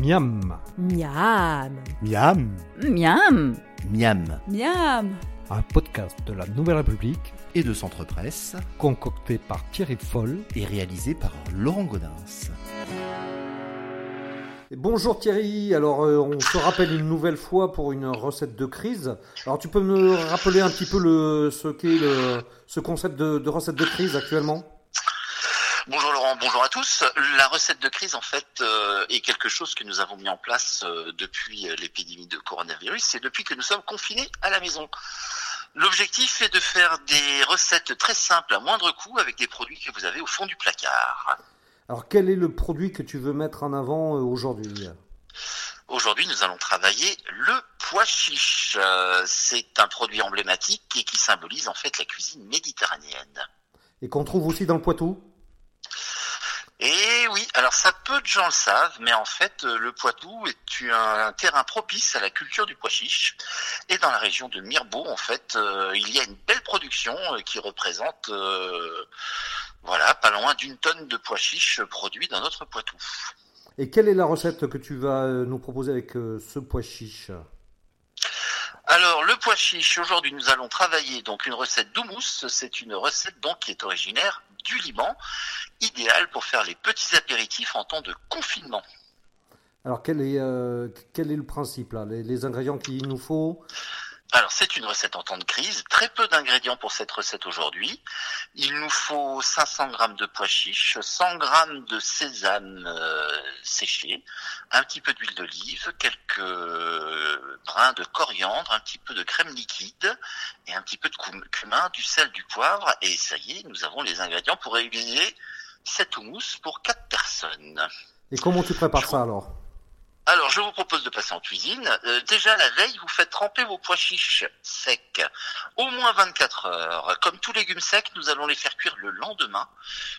Miam. Miam. Miam. Miam. Miam. Miam. Un podcast de la Nouvelle République Et de Centre Presse concocté par Thierry Foll. et réalisé par Laurent Godin. Bonjour Thierry, alors euh, on se rappelle une nouvelle fois pour une recette de crise. Alors tu peux me rappeler un petit peu le, ce qu'est le, ce concept de, de recette de crise actuellement? Bonjour Laurent, bonjour à tous. La recette de crise, en fait, euh, est quelque chose que nous avons mis en place euh, depuis euh, l'épidémie de coronavirus et depuis que nous sommes confinés à la maison. L'objectif est de faire des recettes très simples à moindre coût avec des produits que vous avez au fond du placard. Alors quel est le produit que tu veux mettre en avant aujourd'hui? Aujourd'hui, nous allons travailler le pois chiche. Euh, C'est un produit emblématique et qui symbolise en fait la cuisine méditerranéenne. Et qu'on trouve aussi dans le Poitou? Et oui, alors ça peu de gens le savent, mais en fait euh, le Poitou est un, un terrain propice à la culture du pois chiche. Et dans la région de Mirbeau, en fait, euh, il y a une belle production euh, qui représente, euh, voilà, pas loin d'une tonne de pois chiche produits dans notre Poitou. Et quelle est la recette que tu vas nous proposer avec ce pois chiche? Alors le pois chiche, aujourd'hui nous allons travailler donc une recette d'houmous. C'est une recette donc qui est originaire du Liban, idéale pour faire les petits apéritifs en temps de confinement. Alors quel est, euh, quel est le principe là? Les ingrédients qu'il nous faut? Alors c'est une recette en temps de crise, très peu d'ingrédients pour cette recette aujourd'hui. Il nous faut 500 grammes de pois chiches, 100 grammes de sésame euh, séché, un petit peu d'huile d'olive, quelques brins de coriandre, un petit peu de crème liquide et un petit peu de cum- cumin, du sel, du poivre et ça y est, nous avons les ingrédients pour réaliser cette houmous pour quatre personnes. Et comment tu prépares ça alors? Alors, je vous propose de passer en cuisine. Euh, déjà, la veille, vous faites tremper vos pois chiches secs au moins 24 heures. Comme tous légumes secs, nous allons les faire cuire le lendemain.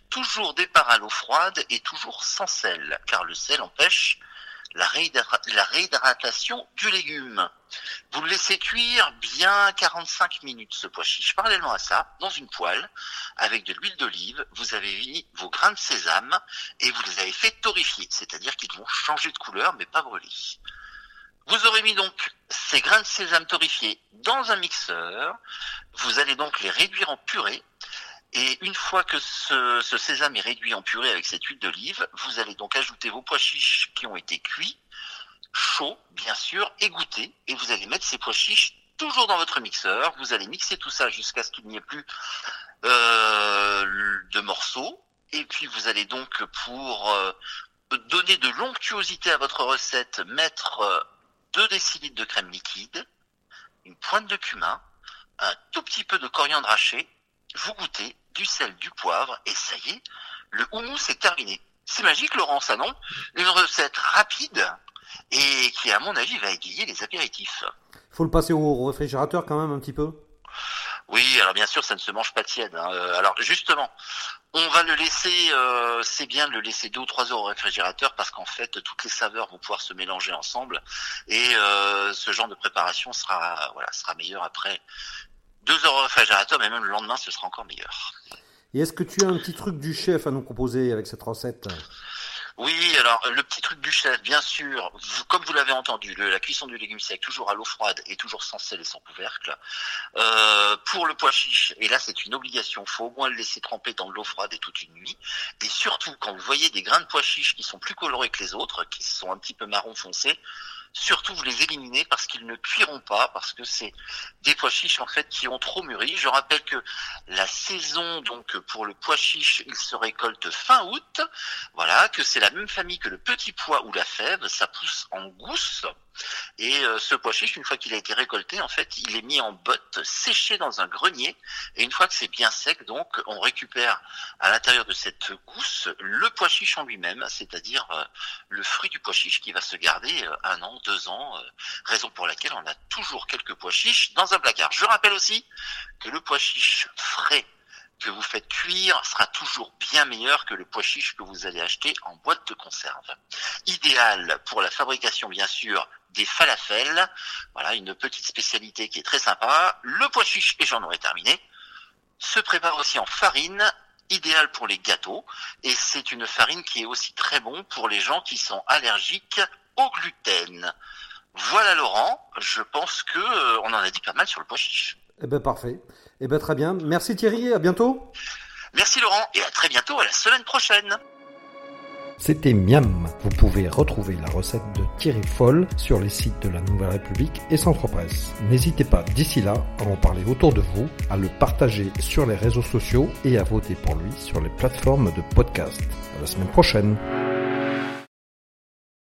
Toujours départ à l'eau froide et toujours sans sel, car le sel empêche la, réhydra- la réhydratation du légume. Vous le laissez cuire bien 45 minutes, ce pois chiche. Parallèlement à ça, dans une poêle, avec de l'huile d'olive, vous avez mis vos grains de sésame et vous les avez fait torréfier, c'est-à-dire qu'ils vont changer de couleur mais pas brûler. Vous aurez mis donc ces grains de sésame torréfiés dans un mixeur, vous allez donc les réduire en purée et une fois que ce, ce sésame est réduit en purée avec cette huile d'olive, vous allez donc ajouter vos pois chiches qui ont été cuits, chauds bien sûr, égoutter et vous allez mettre ces pois chiches toujours dans votre mixeur, vous allez mixer tout ça jusqu'à ce qu'il n'y ait plus euh, de morceaux. Et puis vous allez donc pour euh, donner de l'onctuosité à votre recette mettre euh, 2 décilitres de crème liquide, une pointe de cumin, un tout petit peu de coriandre haché, vous goûtez du sel, du poivre et ça y est, le houmous est terminé. C'est magique Laurent, ça non? Une recette rapide et qui à mon avis va égayer les apéritifs. faut le passer au réfrigérateur quand même un petit peu? Oui, alors bien sûr, ça ne se mange pas tiède. hein. Euh, Alors justement, on va le laisser, euh, c'est bien de le laisser deux ou trois heures au réfrigérateur parce qu'en fait, toutes les saveurs vont pouvoir se mélanger ensemble et euh, ce genre de préparation sera, voilà, sera meilleur après deux heures au réfrigérateur, mais même le lendemain, ce sera encore meilleur. Et est-ce que tu as un petit truc du chef à nous proposer avec cette recette? Oui, alors le petit truc du chef, bien sûr, vous- comme vous l'avez entendu, le- la cuisson du légume sec toujours à l'eau froide et toujours sans sel et sans couvercle. Euh, pour le pois chiche, et là c'est une obligation, faut au moins le laisser tremper dans de l'eau froide et toute une nuit. Et surtout, quand vous voyez des grains de pois chiche qui sont plus colorés que les autres, qui sont un petit peu marron foncé, surtout vous les éliminez parce qu'ils ne cuiront pas, parce que c'est des pois chiches en fait qui ont trop mûri. Je rappelle que la saison donc pour le pois chiche, il se récolte fin août. Voilà, que c'est la même famille que le petit pois ou la fève, ça pousse en gousse. Et euh, ce pois chiche, une fois qu'il a été récolté, en fait, il est mis en botte, séché dans un grenier. Et une fois que c'est bien sec, donc, on récupère à l'intérieur de cette gousse le pois chiche en lui-même, c'est-à-dire euh, le fruit du pois chiche qui va se garder euh, un an, deux ans, raison pour laquelle on a toujours quelques pois chiches dans un placard. Je rappelle aussi que le pois chiche frais que vous faites cuire sera toujours bien meilleur que le pois chiche que vous allez acheter en boîte de conserve. Idéal pour la fabrication, bien sûr, des falafels. Voilà, une petite spécialité qui est très sympa. Le pois chiche, et j'en aurai terminé, se prépare aussi en farine idéal pour les gâteaux et c'est une farine qui est aussi très bon pour les gens qui sont allergiques au gluten. Voilà Laurent, je pense que euh, on en a dit pas mal sur le pois chiche. Eh ben parfait. Eh ben très bien. Merci Thierry, à bientôt. Merci Laurent et à très bientôt à la semaine prochaine. C'était Miam. Vous pouvez retrouver la recette de Thierry Foll sur les sites de la Nouvelle République et Centre Presse. N'hésitez pas d'ici là à en parler autour de vous, à le partager sur les réseaux sociaux et à voter pour lui sur les plateformes de podcast. À la semaine prochaine.